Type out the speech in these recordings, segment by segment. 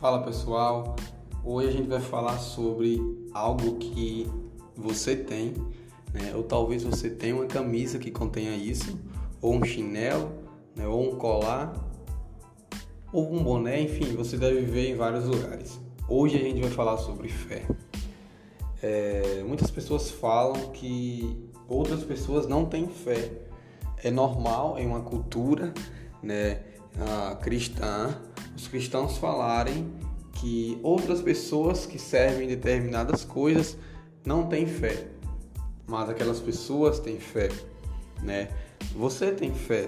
Fala pessoal, hoje a gente vai falar sobre algo que você tem, né? ou talvez você tenha uma camisa que contenha isso, ou um chinelo, né? ou um colar, ou um boné, enfim, você deve ver em vários lugares. Hoje a gente vai falar sobre fé. É, muitas pessoas falam que outras pessoas não têm fé. É normal em uma cultura né, cristã os cristãos falarem que outras pessoas que servem determinadas coisas não têm fé, mas aquelas pessoas têm fé, né? Você tem fé.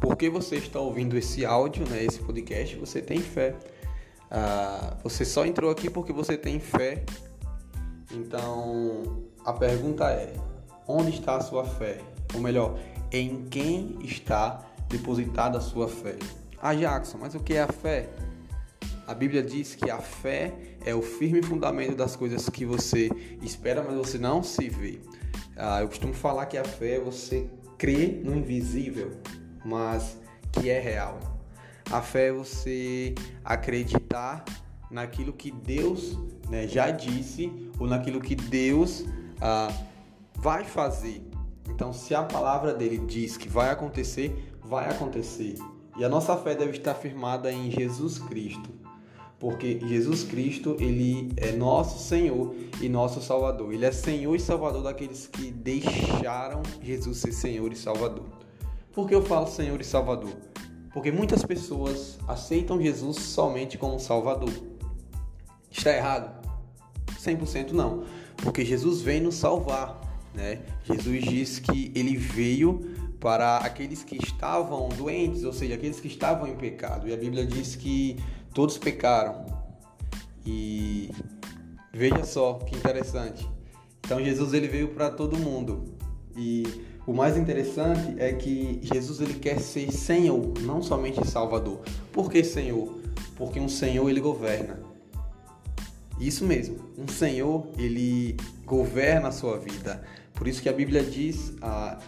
Porque você está ouvindo esse áudio, né, esse podcast, você tem fé. Ah, você só entrou aqui porque você tem fé. Então, a pergunta é: onde está a sua fé? Ou melhor, em quem está depositada a sua fé? Ah, Jackson, mas o que é a fé? A Bíblia diz que a fé é o firme fundamento das coisas que você espera, mas você não se vê. Ah, eu costumo falar que a fé é você crer no invisível, mas que é real. A fé é você acreditar naquilo que Deus né, já disse ou naquilo que Deus ah, vai fazer. Então, se a palavra dele diz que vai acontecer, vai acontecer. E a nossa fé deve estar firmada em Jesus Cristo, porque Jesus Cristo, ele é nosso Senhor e nosso Salvador. Ele é Senhor e Salvador daqueles que deixaram Jesus ser Senhor e Salvador. Por que eu falo Senhor e Salvador? Porque muitas pessoas aceitam Jesus somente como Salvador. Está errado? 100% não, porque Jesus vem nos salvar, né? Jesus diz que ele veio para aqueles que estavam doentes, ou seja, aqueles que estavam em pecado. E a Bíblia diz que todos pecaram. E veja só que interessante. Então Jesus ele veio para todo mundo. E o mais interessante é que Jesus ele quer ser Senhor, não somente Salvador. Por que Senhor? Porque um Senhor ele governa. Isso mesmo, um Senhor ele governa a sua vida. Por isso que a Bíblia diz, ah,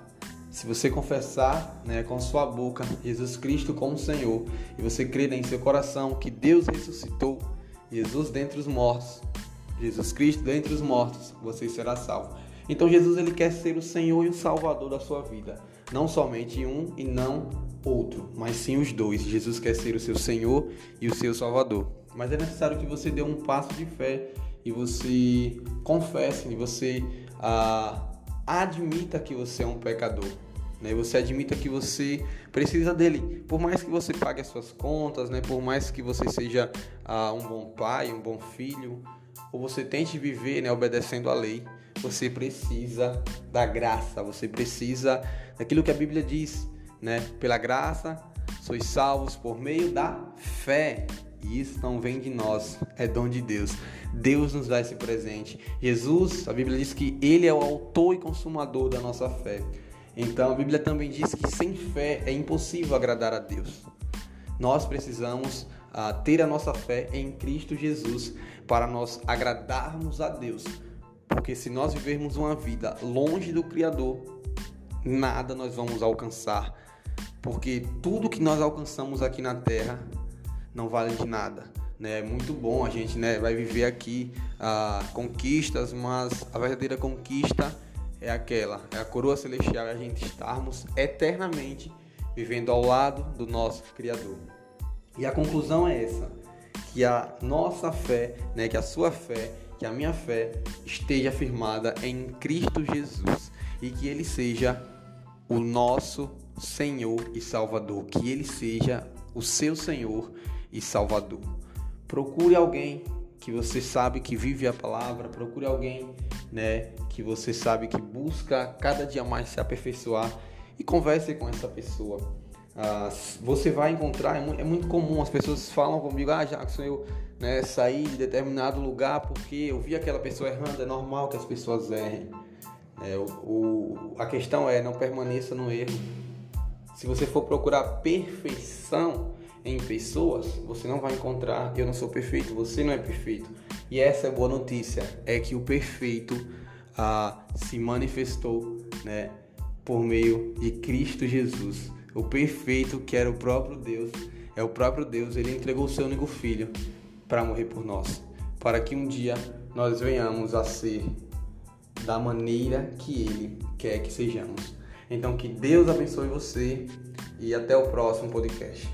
se você confessar né, com sua boca Jesus Cristo como Senhor e você crer em seu coração que Deus ressuscitou Jesus dentre os mortos, Jesus Cristo dentre os mortos, você será salvo. Então Jesus ele quer ser o Senhor e o Salvador da sua vida, não somente um e não outro, mas sim os dois. Jesus quer ser o seu Senhor e o seu Salvador. Mas é necessário que você dê um passo de fé e você confesse, e você ah, admita que você é um pecador. Né? Você admita que você precisa dele. Por mais que você pague as suas contas, né? por mais que você seja ah, um bom pai, um bom filho, ou você tente viver né, obedecendo a lei, você precisa da graça, você precisa daquilo que a Bíblia diz, né? Pela graça sois salvos por meio da fé. E isso não vem de nós, é dom de Deus. Deus nos dá esse presente. Jesus, a Bíblia diz que ele é o autor e consumador da nossa fé. Então a Bíblia também diz que sem fé é impossível agradar a Deus. Nós precisamos ah, ter a nossa fé em Cristo Jesus para nós agradarmos a Deus. Porque se nós vivermos uma vida longe do Criador, nada nós vamos alcançar. Porque tudo que nós alcançamos aqui na terra não vale de nada. Né? É muito bom a gente né, vai viver aqui ah, conquistas, mas a verdadeira conquista é aquela, é a coroa celestial, a gente estarmos eternamente vivendo ao lado do nosso Criador. E a conclusão é essa, que a nossa fé, né, que a sua fé, que a minha fé esteja firmada em Cristo Jesus e que ele seja o nosso Senhor e Salvador, que ele seja o seu Senhor e Salvador. Procure alguém que você sabe que vive a palavra, procure alguém, né, que você sabe que busca cada dia mais se aperfeiçoar e converse com essa pessoa. Ah, você vai encontrar, é, é muito comum, as pessoas falam comigo, ah, Jackson, eu né, saí de determinado lugar porque eu vi aquela pessoa errando, é normal que as pessoas errem. É, o, o, a questão é, não permaneça no erro. Se você for procurar perfeição, em pessoas, você não vai encontrar eu não sou perfeito, você não é perfeito. E essa é a boa notícia, é que o perfeito ah, se manifestou né, por meio de Cristo Jesus. O perfeito, que era o próprio Deus, É o próprio Deus, ele entregou o seu único filho para morrer por nós, para que um dia nós venhamos a ser da maneira que ele quer que sejamos. Então que Deus abençoe você e até o próximo podcast.